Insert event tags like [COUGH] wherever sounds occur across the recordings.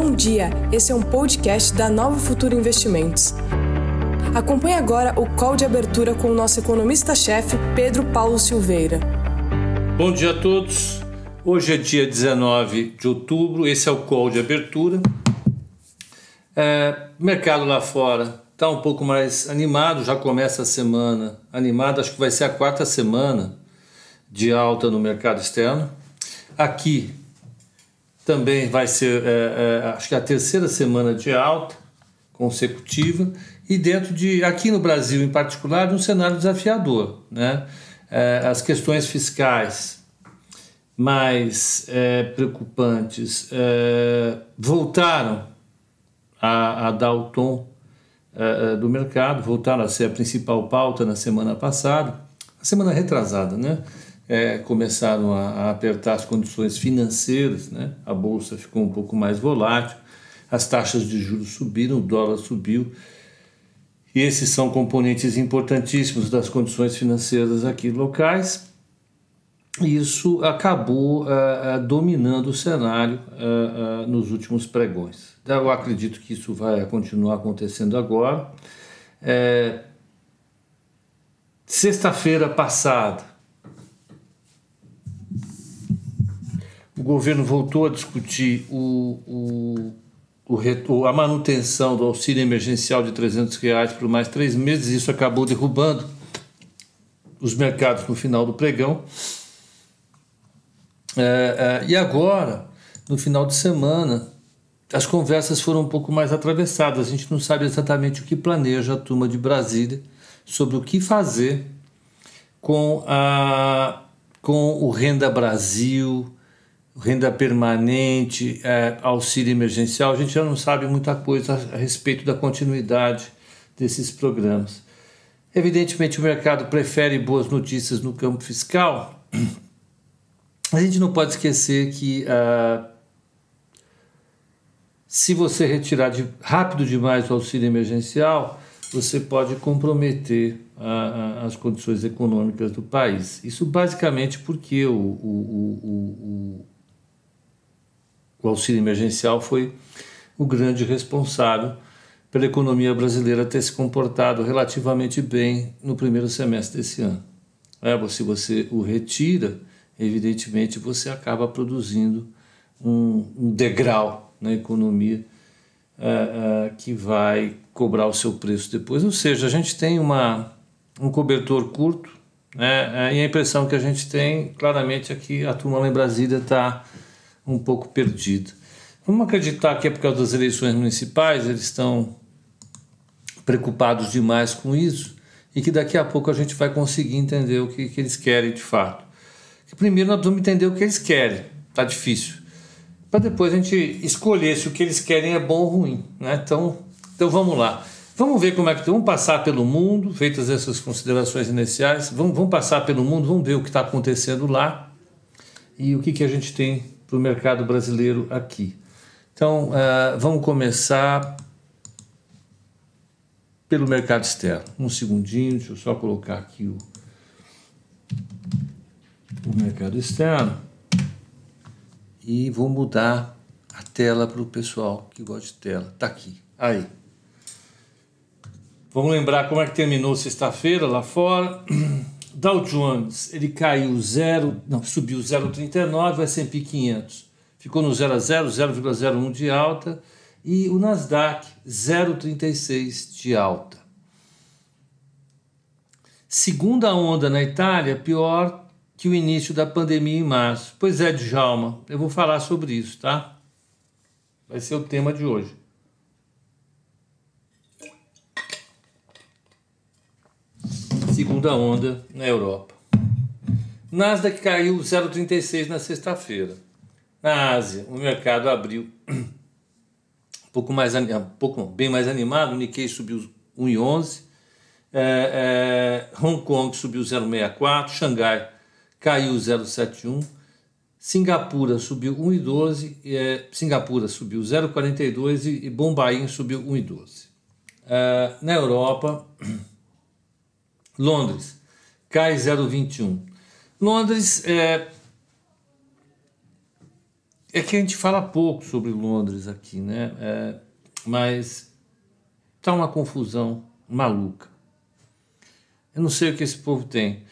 Bom dia, esse é um podcast da Nova Futuro Investimentos. Acompanhe agora o call de abertura com o nosso economista-chefe, Pedro Paulo Silveira. Bom dia a todos. Hoje é dia 19 de outubro, esse é o call de abertura. É, mercado lá fora está um pouco mais animado, já começa a semana animada, acho que vai ser a quarta semana de alta no mercado externo. Aqui também vai ser, é, é, acho que a terceira semana de alta consecutiva e dentro de, aqui no Brasil em particular, um cenário desafiador. Né? É, as questões fiscais mais é, preocupantes é, voltaram a, a dar o tom do mercado, voltaram a ser a principal pauta na semana passada, na semana retrasada, né? É, começaram a, a, apertar as condições financeiras, né? a bolsa ficou um pouco mais volátil, as taxas de juros subiram, o dólar subiu, e esses são componentes importantíssimos das condições financeiras aqui locais. Isso acabou uh, uh, dominando o cenário uh, nos últimos pregões. Eu acredito que isso vai continuar acontecendo agora. É, Sexta-feira passada, governo voltou a discutir o, o, o, a manutenção do auxílio emergencial de 300 reais por mais três meses. Isso acabou derrubando os mercados no final do pregão. É, é, e agora, no final de semana, as conversas foram um pouco mais atravessadas. A gente não sabe exatamente o que planeja a turma de Brasília sobre o que fazer com, a, com o Renda Brasil, renda permanente, é, auxílio emergencial. A gente já não sabe muita coisa a, respeito da continuidade desses programas. Evidentemente, o mercado prefere boas notícias no campo fiscal. [CLEARS THROAT] A gente não pode esquecer que. Uh, se você retirar de, rápido demais o auxílio emergencial, você pode comprometer as condições econômicas do país. Isso basicamente porque o, o, o, o auxílio emergencial foi o grande responsável pela economia brasileira ter se comportado relativamente bem no primeiro semestre desse ano. É, se você o retira, evidentemente você acaba produzindo um, um degrau na economia uh, uh, que vai cobrar o seu preço depois. Ou seja, a gente tem uma, um cobertor curto né, e a impressão que a gente tem claramente é que a turma lá em Brasília está um pouco perdida. Vamos acreditar que é por causa das eleições municipais, eles estão preocupados demais com isso e que daqui a pouco a gente vai conseguir entender o que, que eles querem de fato. Que primeiro nós vamos entender o que eles querem, está difícil para depois a gente escolher se o que eles querem é bom ou ruim. Né? Então, então vamos lá. Vamos ver como é que vamos passar pelo mundo, feitas essas considerações iniciais, vamos, vamos passar pelo mundo, vamos ver o que está acontecendo lá e o que, que a gente tem para o mercado brasileiro aqui. Então, uh, vamos começar pelo mercado externo. Um segundinho, deixa eu só colocar aqui o, o mercado externo e vou mudar a tela para o pessoal que gosta de tela. Tá aqui. Aí. Vamos lembrar como é que terminou sexta-feira lá fora. [CLEARS THROAT] Dow Jones, ele caiu 0, não, subiu 0,39, o S&P 500 ficou no 0 a 0, 0,01 de alta e o Nasdaq 0,36 de alta. Segunda onda na Itália, pior que o início da pandemia em março. Pois é, Djalma, eu vou falar sobre isso, tá? Vai ser o tema de hoje. Segunda onda na Europa. Nasdaq caiu 0,36 na sexta-feira. Na Ásia, o mercado abriu um pouco mais um pouco bem mais animado, o Nikkei subiu 1,11, é, é, Hong Kong subiu 0,64, Xangai caiu 0,71. Singapura subiu 1,12, é, Singapura subiu 0,42 e, e Bombaim subiu 1,12. É, na Europa, Londres cai 0,21. Londres é, é que a gente fala pouco sobre Londres aqui, né? É, mas tá uma confusão maluca. Eu não sei o que esse povo tem.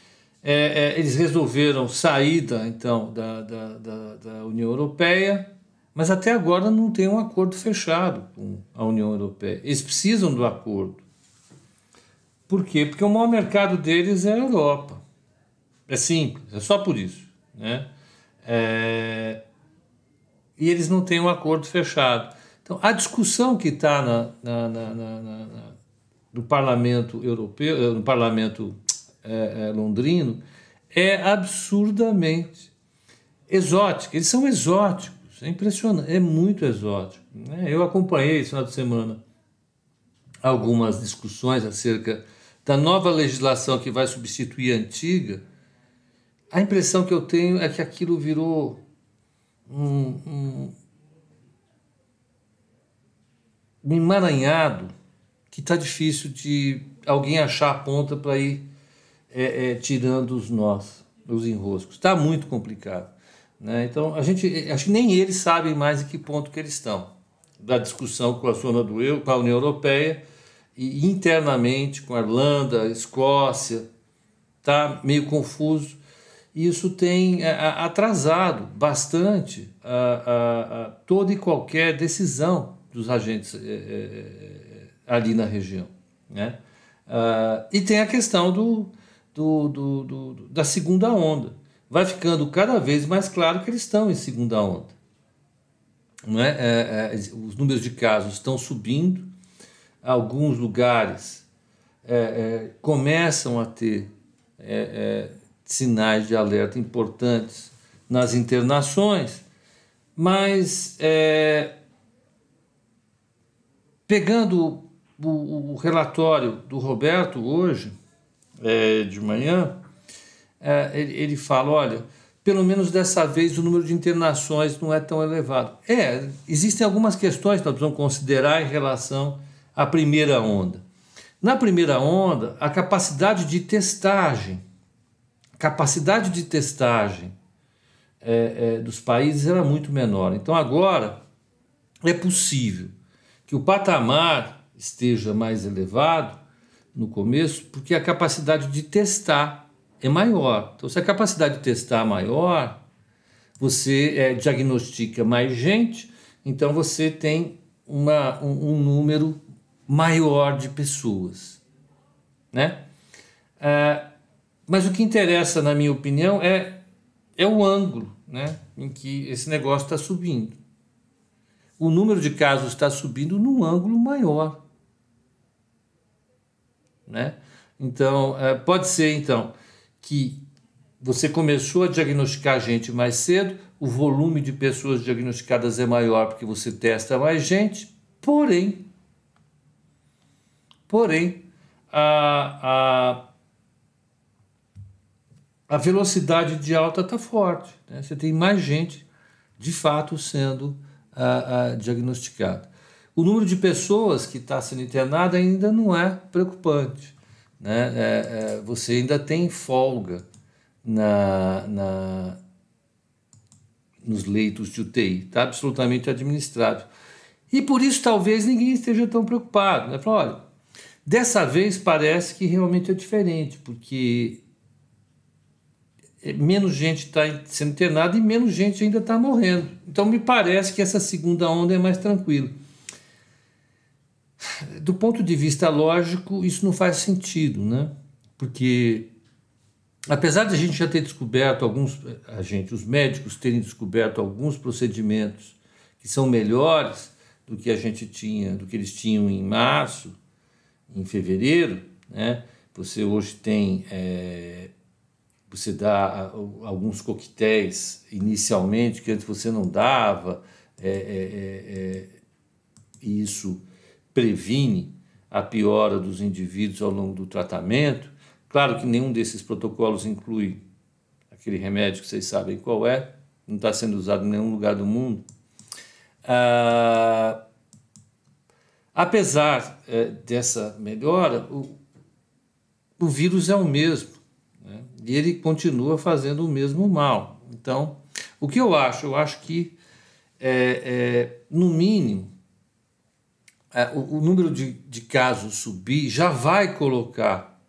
É, é, eles resolveram sair da, então, da, da, da, da União Europeia, mas até agora não tem um acordo fechado com a União Europeia. Eles precisam do acordo. Por quê? Porque o maior mercado deles é a Europa. É simples, é só por isso. Né? É... E eles não têm um acordo fechado. Então, a discussão que está na, na, na, na, no parlamento europeu, eh, no parlamento é, é, londrino, é absurdamente exótica. Eles são exóticos, é impressionante, é muito exótico. Né? Eu acompanhei esse final de semana algumas discussões acerca da nova legislação que vai substituir a antiga, a impressão que eu tenho é que aquilo virou um, um, um emaranhado que está difícil de alguém achar a ponta para ir é, é, tirando os nós, os enroscos. Está muito complicado. Né? Então, a gente, acho que nem eles sabem mais em que ponto que eles estão da discussão com a zona do eu, com a União Europeia e internamente com a Irlanda, Escócia, está meio confuso. Isso tem é, atrasado bastante a, a, a toda e qualquer decisão dos agentes é, é, ali na região. Né? Uh, e tem a questão do, do, do, do, da segunda onda. Vai ficando cada vez mais claro que eles estão em segunda onda. Não é? é, é os números de casos estão subindo, alguns lugares é, é, começam a ter é, é, sinais de alerta importantes nas internações, mas é, pegando o, o, relatório do Roberto hoje, de manhã, ele, ele fala: olha, pelo menos dessa vez o número de internações não é tão elevado. É, existem algumas questões que nós precisamos considerar em relação a primeira onda. Na primeira onda, a capacidade de testagem, capacidade de testagem é, é, dos países era muito menor. Então agora é possível que o patamar esteja mais elevado no começo, porque a capacidade de testar é maior. Então, se a capacidade de testar é maior, você é, diagnostica mais gente, então você tem uma, um, um número maior de pessoas, né? É, mas o que interessa, na minha opinião, é, é o ângulo né, em que esse negócio está subindo. O número de casos está subindo num ângulo maior. Né? Então, é, pode ser então que você começou a diagnosticar gente mais cedo, o volume de pessoas diagnosticadas é maior porque você testa mais gente, porém, Porém, a, a, a velocidade de alta está forte. Né? Você tem mais gente, de fato, sendo a, a diagnosticada. O número de pessoas que está sendo internada ainda não é preocupante. Né? É, é, você ainda tem folga na, na, nos leitos de UTI. Está absolutamente administrável. E por isso talvez ninguém esteja tão preocupado. Né? Fala, olha, Dessa vez parece que realmente é diferente, porque é, menos gente está sendo internada e menos gente ainda está morrendo. Então me parece que essa segunda onda é mais tranquila. Do ponto de vista lógico, isso não faz sentido, né? Porque apesar de a gente já ter descoberto alguns, a gente, os médicos terem descoberto alguns procedimentos que são melhores do que a gente tinha, do que eles tinham em março, em fevereiro, né? Você hoje tem, é, você dá alguns coquetéis inicialmente que antes você não dava, é, é, é, é e isso previne a piora dos indivíduos ao longo do tratamento. Claro que nenhum desses protocolos inclui aquele remédio que vocês sabem qual é, não está sendo usado em nenhum lugar do mundo. Ah, Apesar é, dessa melhora, o, o vírus é o mesmo né? e ele continua fazendo o mesmo mal. Então, o que eu acho? Eu acho que é, é, no mínimo, é, o, o, número de, de casos subir já vai colocar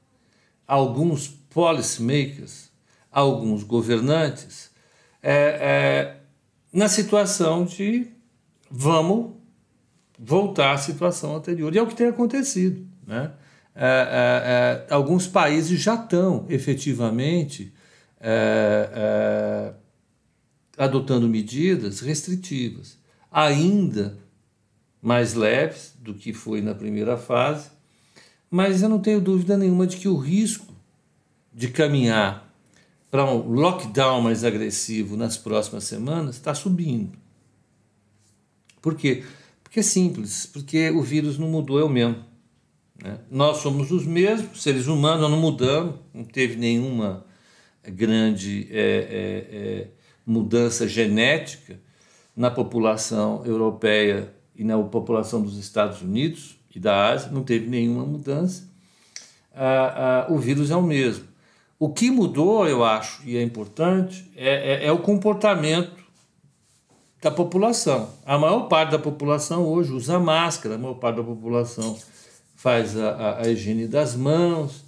alguns policymakers, alguns governantes, é, é, na situação de vamos voltar à situação anterior. E é o que tem acontecido. Né? É, é, é alguns países já estão efetivamente é, é, adotando medidas restritivas, ainda mais leves do que foi na primeira fase, mas eu não tenho dúvida nenhuma de que o risco de caminhar para um lockdown mais agressivo nas próximas semanas está subindo. Por quê? Porque é simples, porque o vírus não mudou, é o mesmo. Né? Nós somos os mesmos, seres humanos, nós não mudamos, não teve nenhuma grande é, é, é, mudança genética na população europeia e na população dos Estados Unidos e da Ásia, não teve nenhuma mudança. Ah, ah, o vírus é o mesmo. O que mudou, eu acho, e é importante, é, é, é o comportamento da população. A maior parte da população hoje usa máscara, a maior parte da população faz a, a, a higiene das mãos,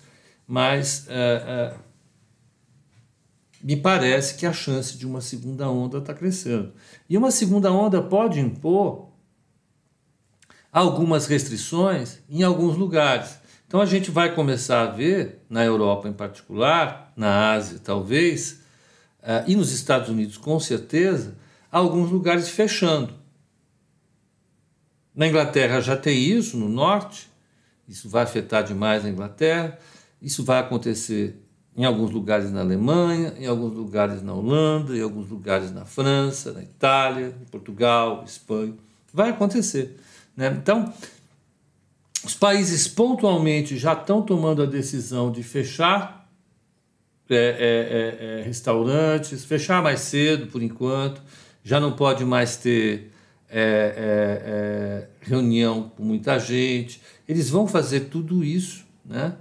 mas é, é, me parece que a chance de uma segunda onda está crescendo. E uma segunda onda pode impor algumas restrições em alguns lugares. Então a gente vai começar a ver, na Europa em particular, na Ásia talvez, uh, e nos Estados Unidos com certeza, alguns lugares fechando. Na Inglaterra já tem isso, no norte, isso vai afetar demais a Inglaterra, isso vai acontecer em alguns lugares na Alemanha, em alguns lugares na Holanda, em alguns lugares na França, na Itália, em Portugal, Espanha. Vai acontecer. Né? Então, os países pontualmente já estão tomando a decisão de fechar é, é, é, é, restaurantes, fechar mais cedo por enquanto, já não pode mais ter é, é, reunião com muita gente. Eles vão fazer tudo isso, né?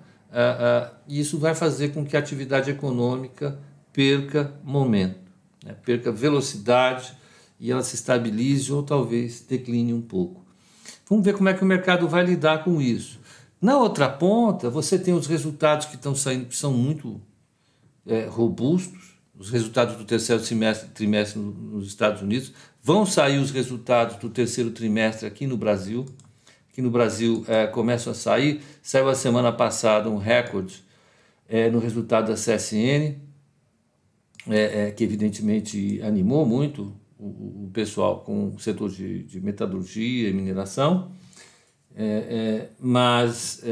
e isso vai fazer com que a atividade econômica perca momento, né? perca velocidade e ela se estabilize ou talvez decline um pouco. Vamos ver como é que o mercado vai lidar com isso. Na outra ponta, você tem os resultados que estão saindo, que são muito é, robustos, os resultados do terceiro trimestre, trimestre nos Estados Unidos. Vão sair os resultados do terceiro trimestre aqui no Brasil. Aqui no Brasil é, começam a sair. Saiu a semana passada um recorde é, no resultado da CSN, é, é, que evidentemente animou muito o, o pessoal com o setor de, de metalurgia e mineração, é, é, mas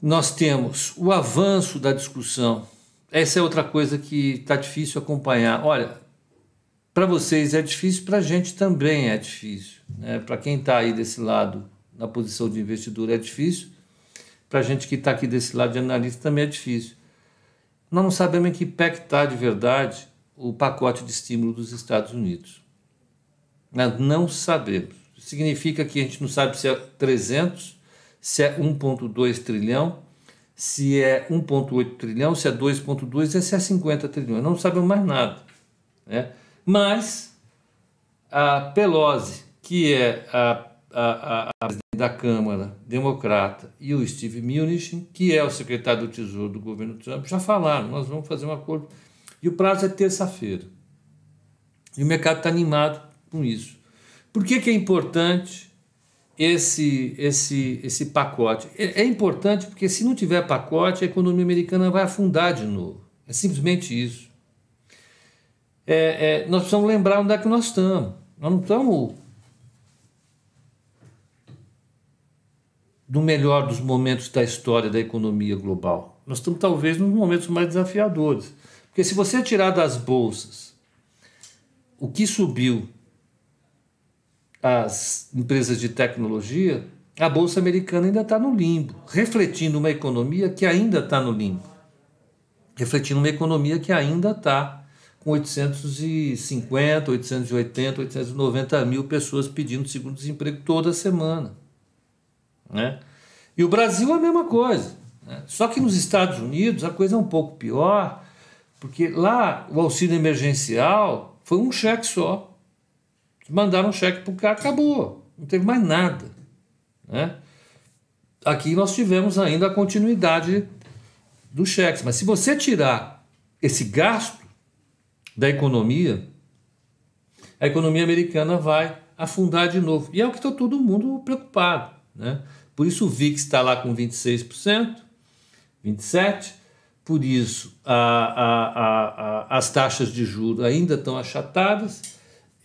nós temos o avanço da discussão. Essa é outra coisa que está difícil acompanhar. Olha, para vocês é difícil, para a gente também é difícil. Né? Para quem está aí desse lado, na posição de investidor, é difícil. Para a gente que está aqui desse lado de analista, também é difícil. Nós não sabemos em que pé está de verdade o pacote de estímulo dos Estados Unidos. Nós não sabemos. Significa que a gente não sabe se é 300, se é 1,2 trilhão, se é 1,8 trilhão, se é 2,2 e se é 50 trilhões. Não sabemos mais nada. Né? Mas a Pelosi, que é a, a, a presidente da Câmara democrata, e o Steve Mnuchin, que é o secretário do Tesouro do governo Trump, já falaram: nós vamos fazer um acordo e o prazo é terça-feira. E o mercado está animado com isso. Por que, que é importante esse, esse, esse pacote? É, é importante porque se não tiver pacote, a economia americana vai afundar de novo. É simplesmente isso. É, é, nós precisamos lembrar onde é que nós estamos. Nós não estamos no melhor dos momentos da história da economia global. Nós estamos talvez nos momentos mais desafiadores. Porque se você tirar das bolsas o que subiu as empresas de tecnologia, a bolsa americana ainda está no limbo, refletindo uma economia que ainda está no limbo, refletindo uma economia que ainda está com 850, 880, 890 mil pessoas pedindo seguro-desemprego toda semana. Né? E o Brasil é a mesma coisa. Né? Só que nos Estados Unidos a coisa é um pouco pior, porque lá o auxílio emergencial foi um cheque só. Mandaram um cheque para o cara, acabou, não teve mais nada. Né? Aqui nós tivemos ainda a continuidade dos cheques, mas se você tirar esse gasto da economia, a economia americana vai afundar de novo. E é o que está todo mundo preocupado. Né? Por isso o VIX está lá com 26%, 27%, por isso a, a, a, as taxas de juros ainda estão achatadas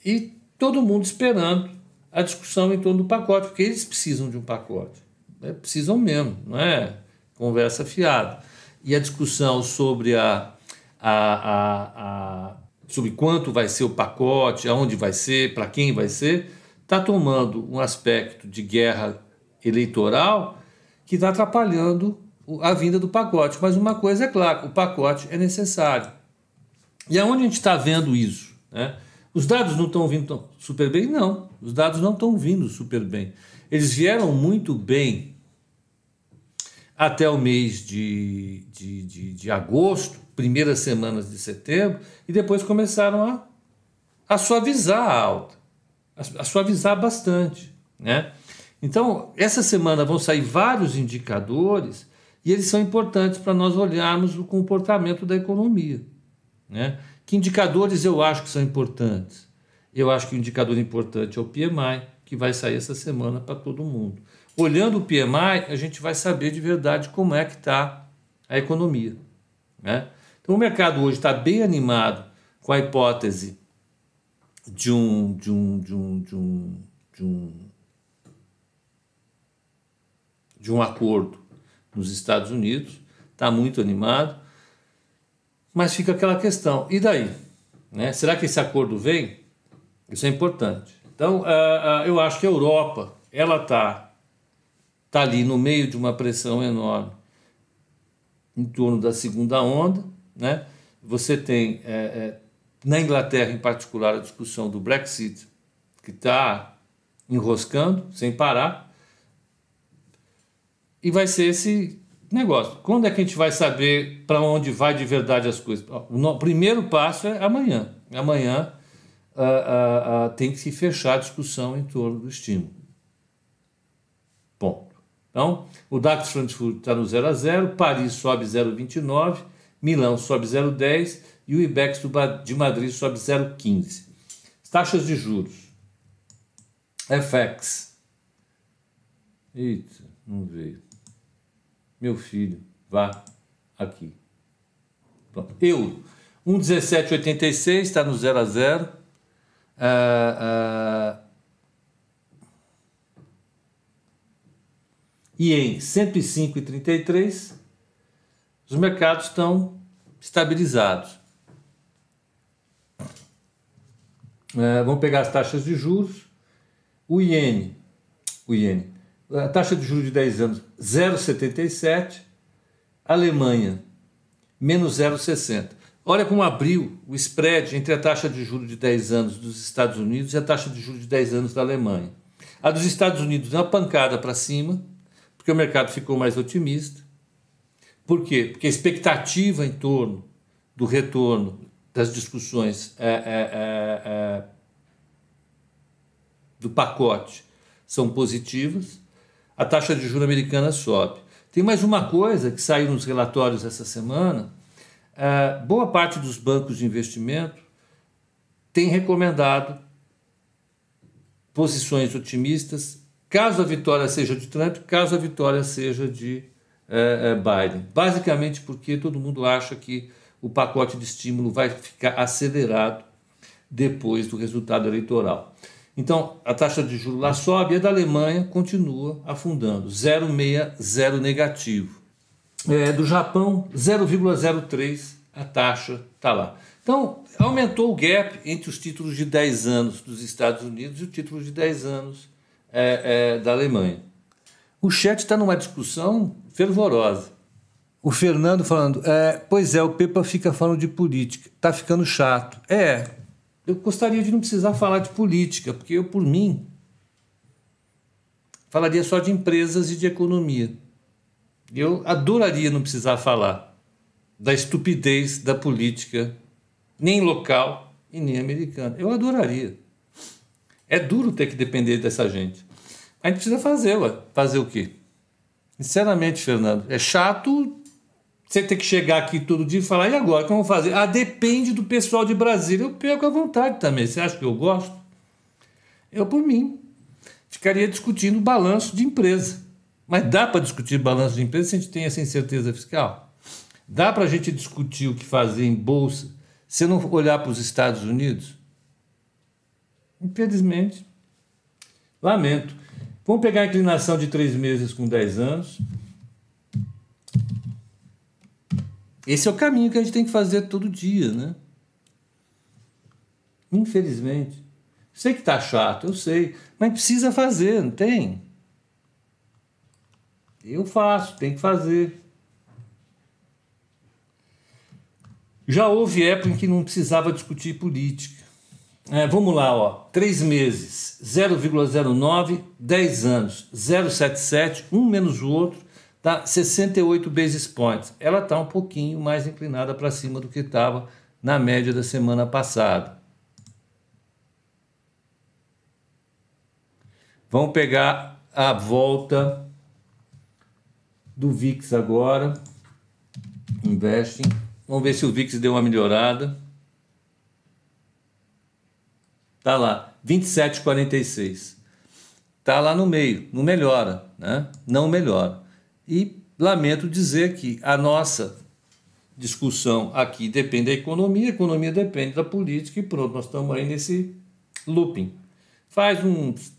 e todo mundo esperando a discussão em torno do pacote, porque eles precisam de um pacote. Né? Precisam mesmo, não é conversa fiada. E a discussão sobre a, a, a sobre quanto vai ser o pacote, aonde vai ser, para quem vai ser, está tomando um aspecto de guerra eleitoral que está atrapalhando a vinda do pacote. Mas uma coisa é clara: o pacote é necessário. E aonde a gente está vendo isso? Né? Os dados não estão vindo super bem? Não, os dados não estão vindo super bem. Eles vieram muito bem até o mês de, de, de, de agosto, primeiras semanas de setembro, e depois começaram a, a suavizar a alta, a, a suavizar bastante. Né? Então, essa semana vão sair vários indicadores e eles são importantes para nós olharmos o comportamento da economia. Né? Que indicadores eu acho que são importantes? Eu acho que o indicador importante é o PMI, que vai sair essa semana para todo mundo. Olhando o PMI, a gente vai saber de verdade como é que está a economia. Né? Então o mercado hoje está bem animado com a hipótese de um, de um, de um, de um, de um, de um acordo nos Estados Unidos, está muito animado, mas fica aquela questão, e daí? Né? Será que esse acordo vem? Isso é importante. Então, uh, uh, eu acho que a Europa, ela está tá ali no meio de uma pressão enorme em torno da segunda onda, né? Você tem, é, é, na Inglaterra em particular, a discussão do Brexit, que está enroscando sem parar, e vai ser esse negócio. Quando é que a gente vai saber para onde vai de verdade as coisas? O primeiro passo é amanhã. Amanhã uh, uh, uh, tem que se fechar a discussão em torno do estímulo. Ponto. Então, o DAX Frankfurt está no 0 a 0, Paris sobe 0,29, Milão sobe 0,10 e o IBEX de Madrid sobe 0,15. Taxas de juros. FX. Eita, não veio. Meu filho, vá aqui. Pronto. Euro. 1,1786 está no 0 a 0. Uh, uh, e em 105,33 os mercados estão estabilizados. É, vamos pegar as taxas de juros. O iene, o iene, a taxa de juros de 10 anos 0,77, Alemanha menos 0,60. Olha como abriu o spread entre a taxa de juros de 10 anos dos Estados Unidos e a taxa de juros de 10 anos da Alemanha. A dos Estados Unidos uma pancada para cima, porque o mercado ficou mais otimista. Por quê? Porque a expectativa em torno do retorno das discussões é, é, é, é, do pacote são positivas, a taxa de juros americana sobe. Tem mais uma coisa que saiu nos relatórios essa semana: é, boa parte dos bancos de investimento tem recomendado posições otimistas, caso a vitória seja de Trump, caso a vitória seja de é, é, Biden. Basicamente porque todo mundo acha que o pacote de estímulo vai ficar acelerado depois do resultado eleitoral. Então, a taxa de juros lá sobe e a da Alemanha continua afundando, 0,60 negativo. É, do Japão, 0,03 a taxa está lá. Então, aumentou o gap entre os títulos de 10 anos dos Estados Unidos e o título de 10 anos é, é, da Alemanha. O chat está numa discussão fervorosa. O Fernando falando, é, pois é, o Pepa fica falando de política, tá ficando chato. É, eu gostaria de não precisar falar de política, porque eu, por mim, falaria só de empresas e de economia. Eu adoraria não precisar falar da estupidez da política, nem local e nem americana. Eu adoraria. É duro ter que depender dessa gente. A gente precisa fazer, ué. Fazer o quê? Sinceramente, Fernando, é chato você ter que chegar aqui todo dia e falar, e agora, o que eu vou fazer? Ah, depende do pessoal de Brasília. Eu perco a vontade também. Você acha que eu gosto? Eu, por mim, ficaria discutindo balanço de empresa. Mas dá para discutir balanço de empresa se a gente tem essa incerteza fiscal? Dá para a gente discutir o que fazer em bolsa se não olhar para os Estados Unidos? Infelizmente, lamento. Vamos pegar a inclinação de três meses com 10 anos. Esse é o caminho que a gente tem que fazer todo dia, né? Infelizmente. Sei que tá chato, eu sei, mas precisa fazer, não tem? Eu faço, tem que fazer. Já houve época em que não precisava discutir política. É, vamos lá, ó. Três meses, 0,09, 10 anos, 0,77, um menos o outro, dá 68 basis points. Ela está um pouquinho mais inclinada para cima do que estava na média da semana passada. Vamos pegar a volta do VIX agora. Investing. Vamos ver se o VIX deu uma melhorada. Tá lá, 27,46. Tá lá no meio, não melhora, né? Não melhora. E lamento dizer que a nossa discussão aqui depende da economia, a economia depende da política e pronto, nós estamos aí nesse looping. Faz uns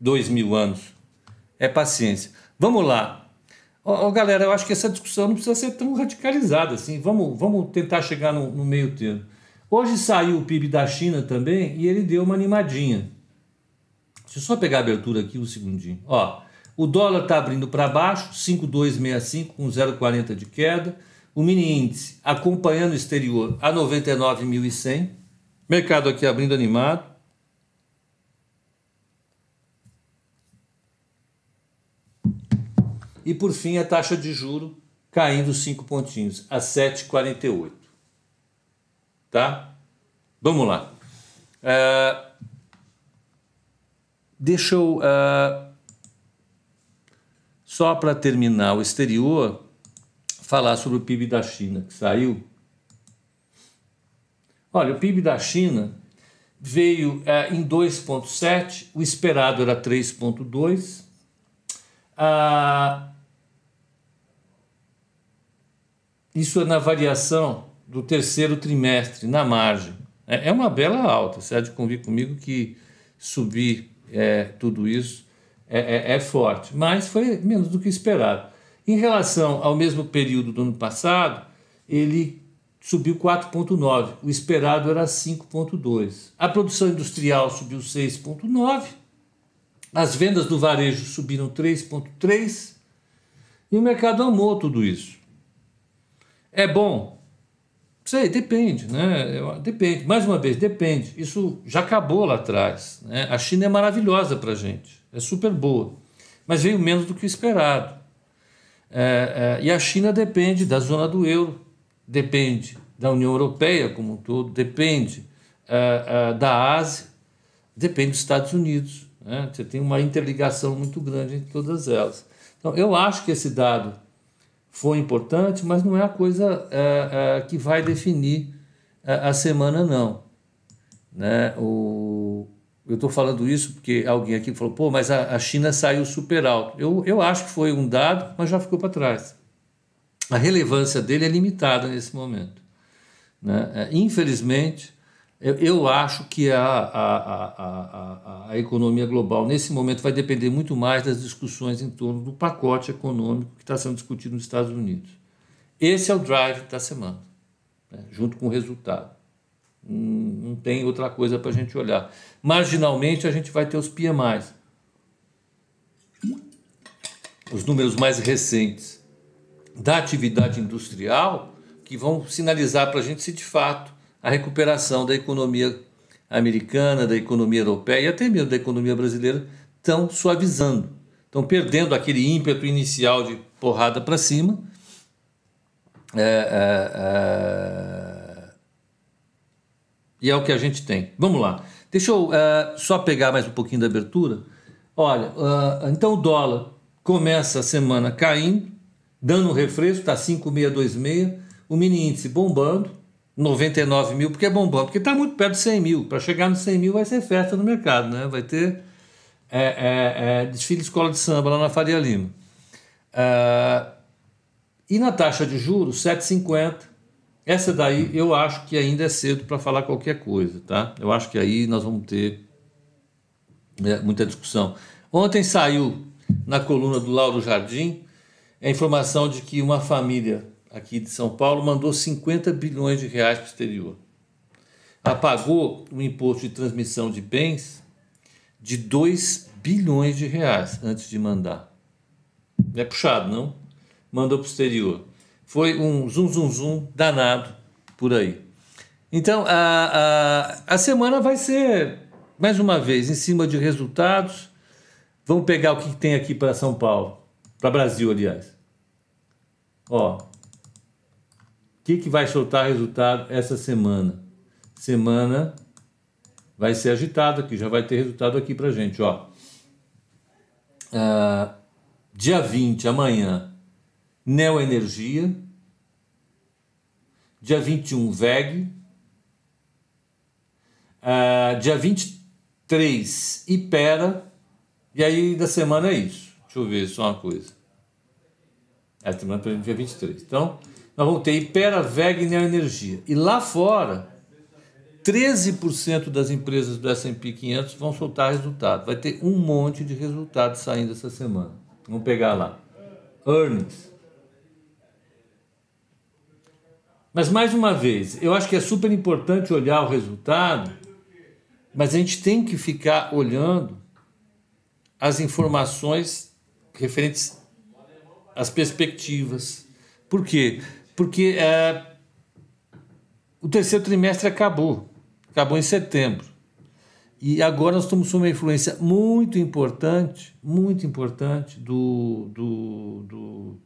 dois mil anos. É paciência. Vamos lá. Galera, eu acho que essa discussão não precisa ser tão radicalizada assim. Vamos, vamos tentar chegar no, no meio termo. Hoje saiu o PIB da China também e ele deu uma animadinha. Deixa eu só pegar a abertura aqui um segundinho. Ó, o dólar está abrindo para baixo, 5,265 com 0,40 de queda. O mini índice acompanhando o exterior a 99.100. Mercado aqui abrindo animado. E por fim, a taxa de juro caindo 5 pontinhos a 7,48. Tá? Vamos lá. Uh, deixa eu. Uh, só para terminar o exterior, falar sobre o PIB da China, que saiu. Olha, o PIB da China veio uh, em 2,7, o esperado era 3,2. Uh, Isso é na variação do terceiro trimestre, na margem. É, é uma bela alta, você há de convir comigo que subir é, tudo isso é, é, é forte, mas foi menos do que esperado. Em relação ao mesmo período do ano passado, ele subiu 4,9, o esperado era 5,2. A produção industrial subiu 6,9, as vendas do varejo subiram 3,3 e o mercado amou tudo isso. É bom? Sei, depende, né? Depende. Mais uma vez, depende. Isso já acabou lá atrás. Né? A China é maravilhosa para a gente, é super boa, mas veio menos do que o esperado. É, é, e a China depende da zona do euro, depende da União Europeia como um todo, depende é, é da Ásia, depende dos Estados Unidos. Né? Você tem uma interligação muito grande entre todas elas. Então, eu acho que esse dado foi importante, mas não é a coisa é, é, que vai definir a, é, a semana, não. Né? O, eu estou falando isso porque alguém aqui falou, pô, mas a, a China saiu super alto. Eu, eu acho que foi um dado, mas já ficou para trás. A relevância dele é limitada nesse momento. Né? É, infelizmente, eu, eu acho que a, a, a, a, economia global, nesse momento, vai depender muito mais das discussões em torno do pacote econômico que está sendo discutido nos Estados Unidos. Esse é o drive da semana, né? junto com o resultado. Não tem outra coisa para a gente olhar. Marginalmente, a gente vai ter os PMIs, os números mais recentes da atividade industrial, que vão sinalizar para a gente se de fato a recuperação da economia americana, da economia europeia e até mesmo da economia brasileira estão suavizando, estão perdendo aquele ímpeto inicial de porrada para cima. É, é, é, E é o que a gente tem. Vamos lá. Deixa eu uh, só pegar mais um pouquinho da abertura. Olha, uh, então o dólar começa a semana caindo, dando um refresco, está 5,626, o mini índice bombando, 99 mil, porque é bombando, porque está muito perto de 100 mil. Para chegar nos 100 mil vai ser festa no mercado, né? Vai ter é, é, é, desfile de escola de samba lá na Faria Lima. Uh, e na taxa de juros, 7,50 essa daí eu acho que ainda é cedo para falar qualquer coisa, tá? Eu acho que aí nós vamos ter é, muita discussão. Ontem saiu na coluna do Lauro Jardim a informação de que uma família aqui de São Paulo mandou 50 bilhões de reais para o exterior. Apagou o imposto de transmissão de bens de 2 bilhões de reais antes de mandar. É puxado, não? Mandou para o exterior foi um zum zum zum danado por aí. Então a, a, a semana vai ser, mais uma vez, em cima de resultados. Vamos pegar o que tem aqui para São Paulo, para Brasil, aliás. Ó, o que, que vai soltar resultado essa semana? Semana vai ser agitada aqui, já vai ter resultado aqui para gente, ó. Uh, dia 20, amanhã, Neoenergia. Dia 21, VEG. Uh, dia 23, Ipera. E aí da semana é isso. Deixa eu ver só uma coisa. É, semana dia 23. Então, nós vamos ter Ipera, VEG e Neoenergia. E lá fora, 13% das empresas do S&P 500 vão soltar resultado. Vai ter um monte de resultados saindo essa semana. Vamos pegar lá. Earnings. Mas mais uma vez, eu acho que é super importante olhar o resultado, mas a gente tem que ficar olhando as informações referentes às perspectivas. Por quê? Porque é, o terceiro trimestre acabou, acabou em setembro. E agora nós estamos sob uma influência muito importante, muito importante do, do, do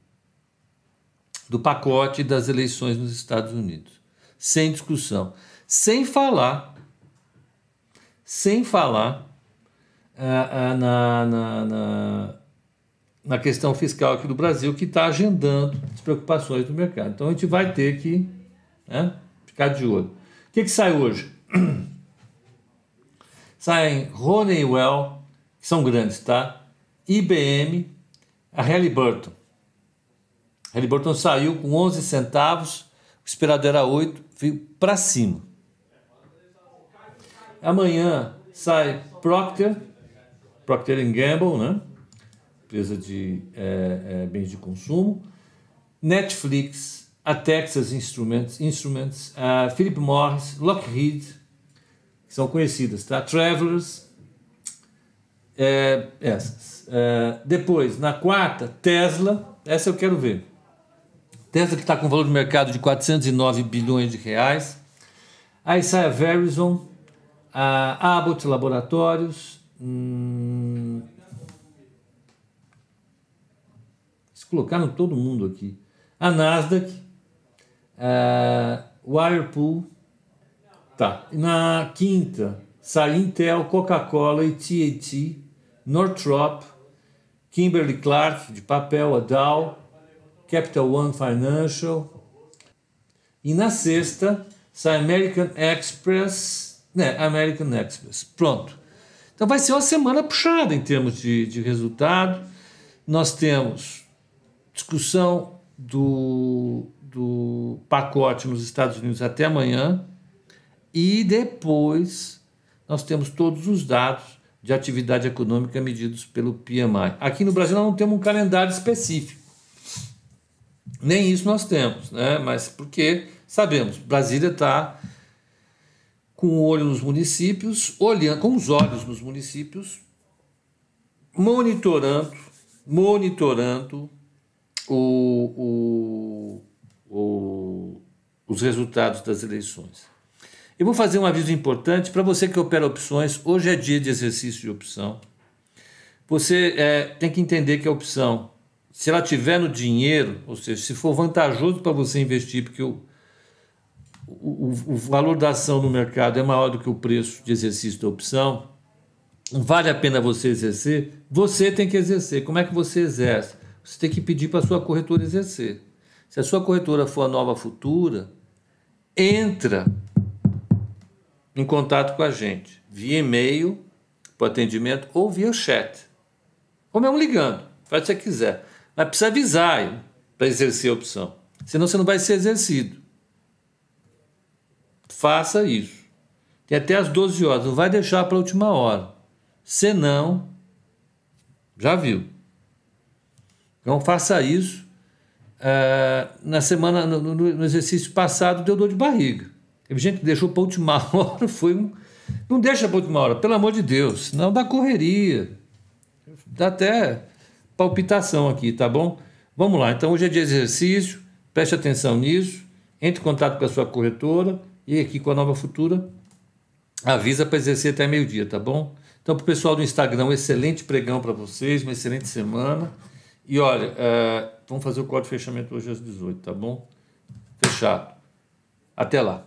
do pacote das eleições nos Estados Unidos. Sem discussão. Sem falar, sem falar ah, ah, na, na, na, na, questão fiscal aqui do Brasil, que está agendando as preocupações do mercado. Então a gente vai ter que né, ficar de olho. O que, que sai hoje? [CLEARS THROAT] Saem Honeywell, que são grandes, tá? IBM, a Halliburton. Halliburton saiu com 11 centavos, o esperado era 8, veio para cima. Amanhã sai Procter, Procter Gamble, né? Empresa de é, é, bens de consumo, Netflix, a Texas Instruments, Instruments a Philip Morris, Lockheed, que são conhecidas, tá? Travelers, é, essas. É, depois, na quarta, Tesla, essa eu quero ver. Tesla que está com valor de mercado de 409 bilhões de reais. Aí sai a Verizon, a Abbott Laboratórios, hum, colocaram todo mundo aqui. A Nasdaq, a Whirlpool, tá. Na quinta sai Intel, Coca-Cola, AT&T, Northrop, Kimberly Clark de papel, a Dow, Capital One Financial. E na sexta sai American Express, né, American Express. Pronto. Então vai ser uma semana puxada em termos de, de resultado. Nós temos discussão do, do pacote nos Estados Unidos até amanhã e depois nós temos todos os dados de atividade econômica medidos pelo PMI. Aqui no Brasil nós não temos um calendário específico. Nem isso nós temos, né? mas porque sabemos, Brasília está com o olho nos municípios, olhando com os olhos nos municípios, monitorando, monitorando o, o, o, os resultados das eleições. Eu vou fazer um aviso importante para você que opera opções. Hoje é dia de exercício de opção. Você é, tem que entender que a opção se ela tiver no dinheiro, ou seja, se for vantajoso para você investir, porque o, o, o, valor da ação no mercado é maior do que o preço de exercício da opção, vale a pena você exercer, você tem que exercer. Como é que você exerce? Você tem que pedir para a sua corretora exercer. Se a sua corretora for a nova futura, entra em contato com a gente via e-mail para atendimento ou via chat. Ou mesmo ligando, faz o que você quiser. Mas precisa avisar para exercer a opção. Senão você não vai ser exercido. Faça isso. Tem até as 12 horas, não vai deixar para a última hora. Senão, já viu. Então faça isso. Uh, na semana, no, no, exercício passado, deu dor de barriga. Teve gente que deixou para a última hora, foi um. Não deixa para a última hora, pelo amor de Deus, senão dá correria. Dá até palpitação aqui, tá bom? Vamos lá, então hoje é de exercício, preste atenção nisso, entre em contato com a sua corretora e aqui com a Nova Futura, avisa para exercer até meio-dia, tá bom? Então, para o pessoal do Instagram, um excelente pregão para vocês, uma excelente semana. E olha, é, vamos fazer o código de fechamento hoje às 18, tá bom? Fechado. Até lá.